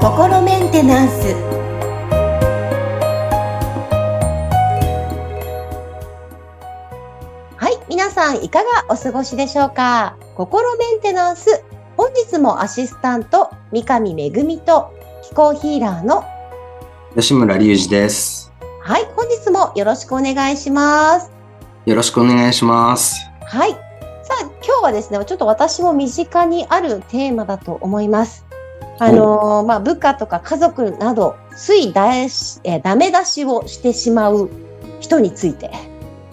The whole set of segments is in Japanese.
心メンテナンスはい皆さんいかがお過ごしでしょうか？心メンテナンス本日もアシスタント三上恵と気候ヒーラーの吉村隆二です。はい本日もよろしくお願いしますよろしくお願いします。はいさあ今日はですねちょっと私も身近にあるテーマだと思いますあのーまあ、部下とか家族など、ついだし、えーダメ出しをしてしまう人について。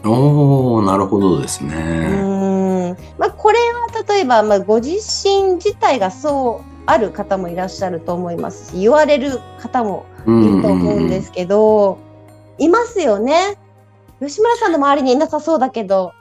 おー、なるほどですうね。ーん。まあ、これは例えば、まあ、ご自身自体がそうある方もいらっしゃると思いますし、言われる方もういると思うんですけど、いますよね。吉村さんの周りにいなさそうだけど。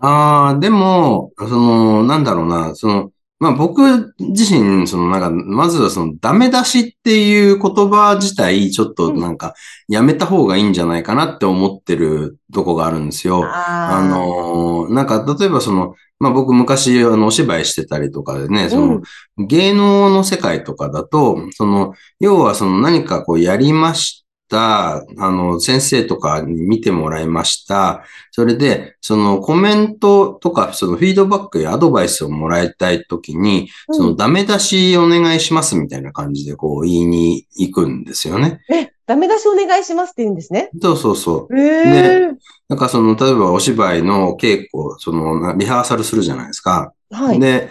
あー、でも、その、なんだろうな、その、まあ僕自身、そのなんか、まずはそのダメ出しっていう言葉自体、ちょっとなんか、やめた方がいいんじゃないかなって思ってるとこがあるんですよ。ああのーなんか、例えばその、まあ僕昔、あの、お芝居してたりとかでね、その、芸能の世界とかだと、その、要はその何かこうやりました、あの、先生とかに見てもらいました。それで、そのコメントとか、そのフィードバックやアドバイスをもらいたいときに、うんそのダメ出しお願いしますみたいな感じでこう言いに行くんですよね。え、ダメ出しお願いしますって言うんですね？そうそうそう。ええなんかその、例えばお芝居の稽古、その、なリハーサルするじゃないですか。はい。で、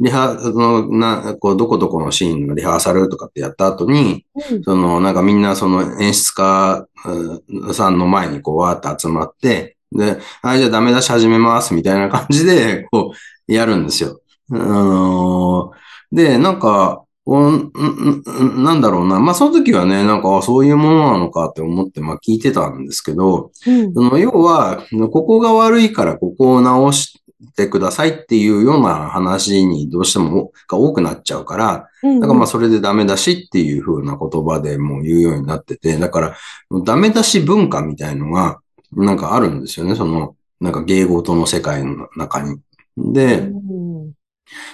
リハ、その、な、こう、どこどこのシーンのリハーサルとかってやった後に、うんその、なんかみんなその演出家うんさんの前にこう、わーって集まって、で、はい、じゃあダメ出し始めます、みたいな感じで、こう、やるんですよ。うーんで、なんか、なんだろうな。まあ、その時はね、なんか、あそういうものなのかって思って、まあ、聞いてたんですけど、うんその要は、ここが悪いからここを直してくださいっていうような話にどうしてもが多くなっちゃうから、うんだからまあそれでダメ出しっていう風な言葉でもう言うようになってて、だからダメ出し文化みたいのがなんかあるんですよね。その、なんか芸事の世界の中に。で、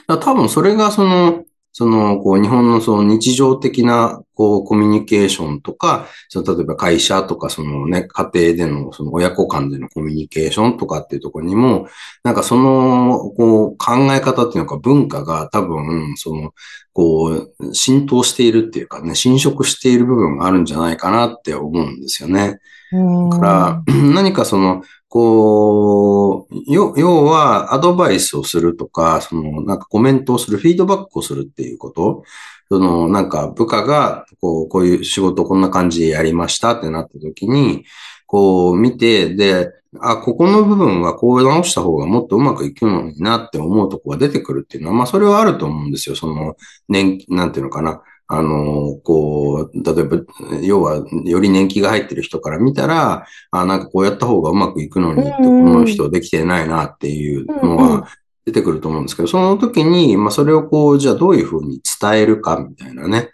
多分それがその、その、こう、日本のその日常的な、こう、コミュニケーションとか、その例えば会社とか、そのね、家庭での、その親子間でのコミュニケーションとかっていうところにも、なんかその、こう、考え方っていうのか文化が多分、その、こう、浸透しているっていうかね、侵食している部分があるんじゃないかなって思うんですよね。うんだから、何かその、こう、よ、要はアドバイスをするとか、その、なんかコメントをする、フィードバックをするっていうこと、その、なんか部下が、こう、こういう仕事こんな感じでやりましたってなった時に、こう見て、で、あ、ここの部分はこう直した方がもっとうまくいくのになって思うとこが出てくるっていうのは、まあそれはあると思うんですよ。その、年、なんていうのかな。あの、こう、例えば、要は、より年季が入ってる人から見たら、あ、なんかこうやった方がうまくいくのにって、この人できてないなっていうのうんうんが出てくると思うんですけど、その時に、まあそれをこう、じゃあどういうふうに伝えるかみたいなね、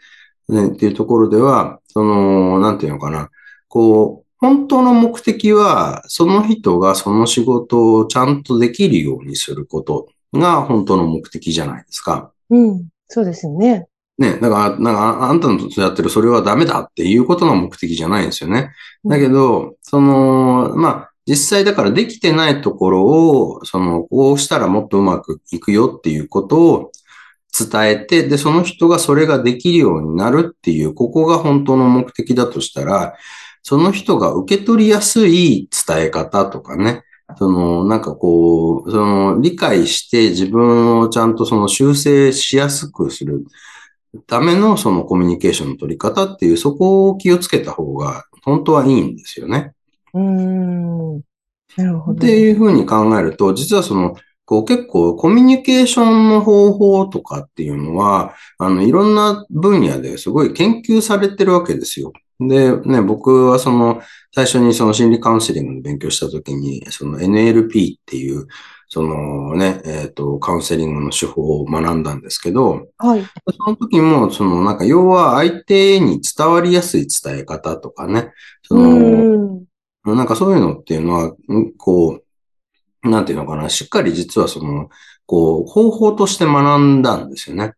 ねっていうところでは、その、なんていうのかな、こう、本当の目的は、その人がその仕事をちゃんとできるようにすることが本当の目的じゃないですか。うん。そうですよね。ね、だから、なんか、ああんたのやってるそれはダメだっていうことが目的じゃないんですよね。だけど、その、まあ、実際だからできてないところを、その、こうしたらもっとうまくいくよっていうことを伝えて、で、その人がそれができるようになるっていう、ここが本当の目的だとしたら、その人が受け取りやすい伝え方とかね、その、なんかこう、その、理解して自分をちゃんとその修正しやすくするためのそのコミュニケーションの取り方っていう、そこを気をつけた方が本当はいいんですよね。うーん。なるほど。っていうふうに考えると、実はその、こう結構コミュニケーションの方法とかっていうのは、あの、いろんな分野ですごい研究されてるわけですよ。で、ね、僕はその、最初にその心理カウンセリングの勉強したときに、その NLP っていう、そのね、えっ、と、カウンセリングの手法を学んだんですけど、はい。その時も、そのなんか要は相手に伝わりやすい伝え方とかね、その、うん。なんかそういうのっていうのは、んこう、なんていうのかな、しっかり実はその、こう、方法として学んだんですよね。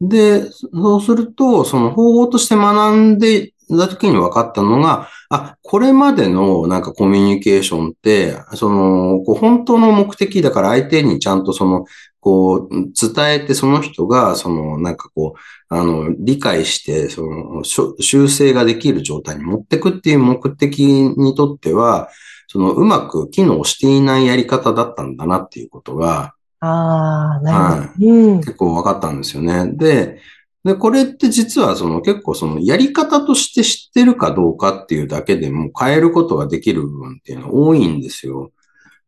で、そうすると、その方法として学んでた時に分かったのが、あ、これまでのなんかコミュニケーションって、その、こう本当の目的だから相手にちゃんとその、こう、伝えてその人が、その、なんかこう、あの、理解して、その、修正ができる状態に持っていくっていう目的にとっては、その、うまく機能していないやり方だったんだなっていうことが、ああ、なるほど。結構分かったんですよね。で、で、これって実はその結構そのやり方として知ってるかどうかっていうだけでも変えることができる部分っていうのは多いんですよ。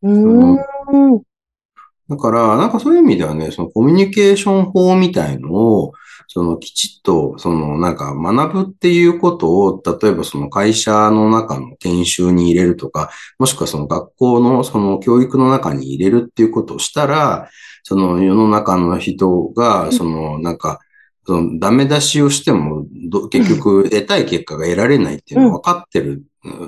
うーん。だから、なんかそういう意味ではね、そのコミュニケーション法みたいのを、そのきちっと、そのなんか学ぶっていうことを、例えばその会社の中の研修に入れるとか、もしくはその学校のその教育の中に入れるっていうことをしたら、その世の中の人が、そのなんか、そのダメ出しをしても、結局得たい結果が得られないっていうのが分かってる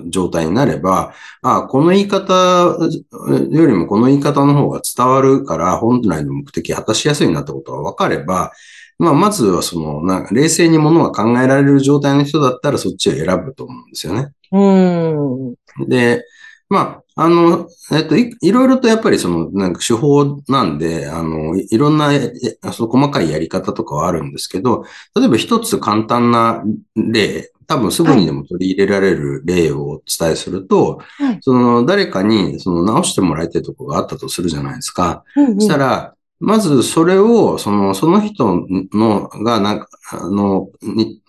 状態になれば、あこの言い方よりもこの言い方の方が伝わるから、本来の目的果たしやすいなってことが分かれば、まあ、まずはその、なんか冷静にものが考えられる状態の人だったらそっちを選ぶと思うんですよね。うん。で、まあ、あの、えっと、いいろいろとやっぱりその、なんか手法なんで、あの、いろんな、その細かいやり方とかはあるんですけど、例えば一つ簡単な例、多分すぐにでも取り入れられる例をお伝えすると、はいその、誰かに、その、直してもらいたいところがあったとするじゃないですか。うんそしたら、まずそれを、その、その人のが、なんか、あの、に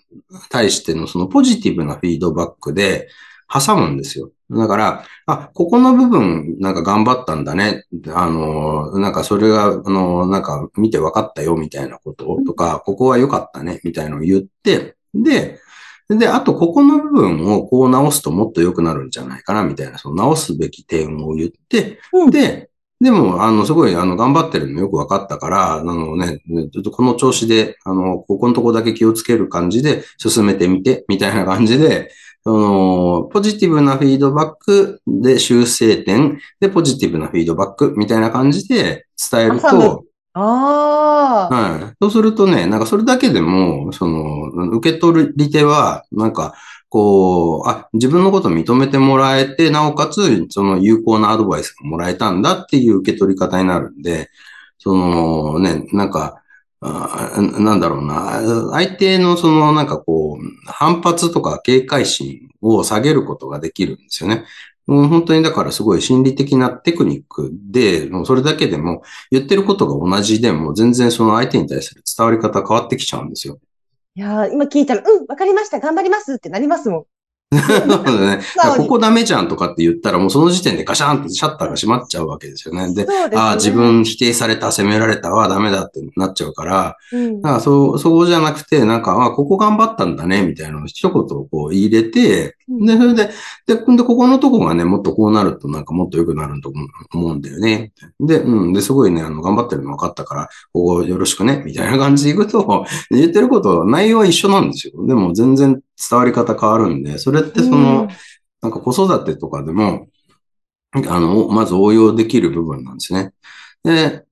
対してのそのポジティブなフィードバックで挟むんですよ。だから、あ、ここの部分なんか頑張ったんだね。あの、なんかそれが、あの、なんか見て分かったよみたいなこととか、ここは良かったねみたいなのを言って、で、で、あと、ここの部分をこう直すともっと良くなるんじゃないかな、みたいな、その直すべき点を言って、うんで、でも、あの、すごい、あの、頑張ってるのよく分かったから、あのね、ちょっとこの調子で、あの、ここのとこだけ気をつける感じで進めてみて、みたいな感じで、その、ポジティブなフィードバックで修正点でポジティブなフィードバックみたいな感じで伝えると、ああ。はい。そうするとね、なんかそれだけでも、その、受け取り手は、なんか、こう、あ、自分のことを認めてもらえて、なおかつ、その有効なアドバイスがもらえたんだっていう受け取り方になるんで、そのね、なんか、あなんだろうな、相手のそのなんかこう、反発とか警戒心を下げることができるんですよね。もう本当にだからすごい心理的なテクニックで、もうそれだけでも言ってることが同じでも全然その相手に対する伝わり方変わってきちゃうんですよ。いや今聞いたら、うん、わかりました、頑張りますってなりますもん。なのでね、ここダメじゃんとかって言ったらもうその時点でガシャンってシャッターが閉まっちゃうわけですよね。で、ですね。ああ、自分否定された、責められたはダメだってなっちゃうから、うん。だからそう、そうじゃなくて、なんか、あ、ここ頑張ったんだね、みたいなのを一言こう入れて、うんで、それで、で、で、ここのとこがね、もっとこうなるとなんかもっと良くなると思うんだよね。で、うん、で、すごいね、あの、頑張ってるの分かったから、ここよろしくね、みたいな感じでいくと、言ってること、内容は一緒なんですよ。でも全然伝わり方変わるんで、それってその、なんか子育てとかでも、あの、まず応用できる部分なんですね。で、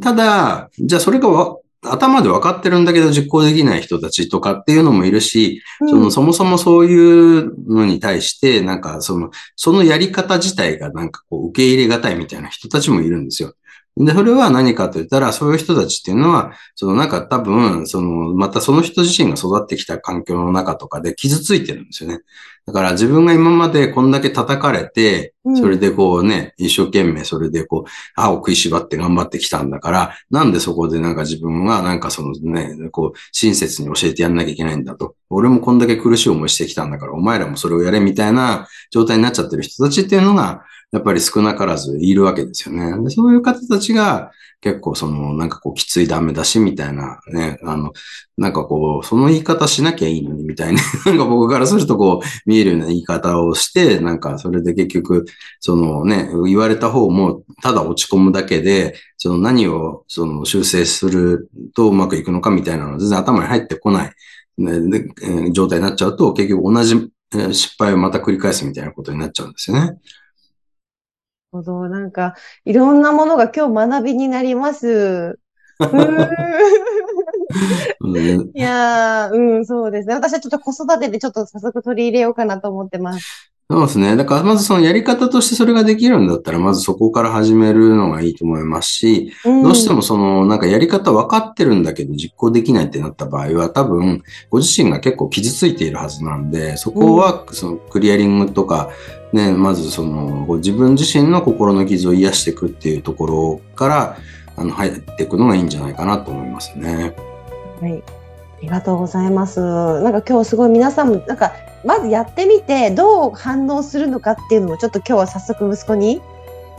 ただ、じゃあそれがわ頭で分かってるんだけど実行できない人たちとかっていうのもいるし、うんそのそもそもそういうのに対して、なんかその、そのやり方自体がなんかこう受け入れがたいみたいな人たちもいるんですよ。で、それは何かと言ったら、そういう人たちっていうのは、そのなんか多分、その、またその人自身が育ってきた環境の中とかで傷ついてるんですよね。だから自分が今までこんだけ叩かれてう、んそれでこうね、一生懸命それでこう、歯を食いしばって頑張ってきたんだから、なんでそこでなんか自分はなんかそのね、こう、親切に教えてやんなきゃいけないんだと。俺もこんだけ苦しい思いしてきたんだから、お前らもそれをやれみたいな状態になっちゃってる人たちっていうのが、やっぱり少なからずいるわけですよね。でそういう方たちが結構そのなんかこうきついダメ出しみたいなね、あの、なんかこう、その言い方しなきゃいいのにみたいな、なんか僕からするとこう見えるような言い方をして、なんかそれで結局、そのね、言われた方もただ落ち込むだけで、その何をその修正するとうまくいくのかみたいなのは全然頭に入ってこない、で状態になっちゃうと結局同じ失敗をまた繰り返すみたいなことになっちゃうんですよね。ほど。なんか、いろんなものが今日学びになります。いやー、うん、そうですね。私はちょっと子育てでちょっと早速取り入れようかなと思ってます。そうですね。だから、まずそのやり方としてそれができるんだったら、まずそこから始めるのがいいと思いますし、うんどうしてもその、なんかやり方分かってるんだけど実行できないってなった場合は、多分、ご自身が結構傷ついているはずなんで、そこは、そのクリアリングとか、ね、まずその、ご自分自身の心の傷を癒していくっていうところから、あの、入っていくのがいいんじゃないかなと思いますね。はい。ありがとうございます。なんか今日すごい皆さんも、なんか、まずやってみて、どう反応するのかっていうのも、ちょっと今日は早速息子に、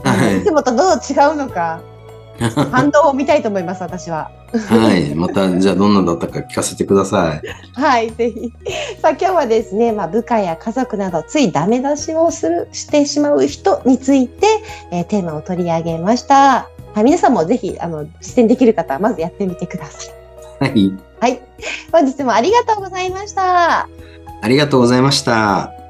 はいいつもとどう違うのか、反応を見たいと思います、私は。はい。また、じゃあどんなだったか聞かせてください。はい、ぜひ。さあ、今日はですね、まあ、部下や家族など、ついダメ出しをする、してしまう人について、えーテーマを取り上げました。はい、皆さんもぜひ、あの、実践できる方は、まずやってみてください。はい。はい。本日もありがとうございました。ありがとうございました。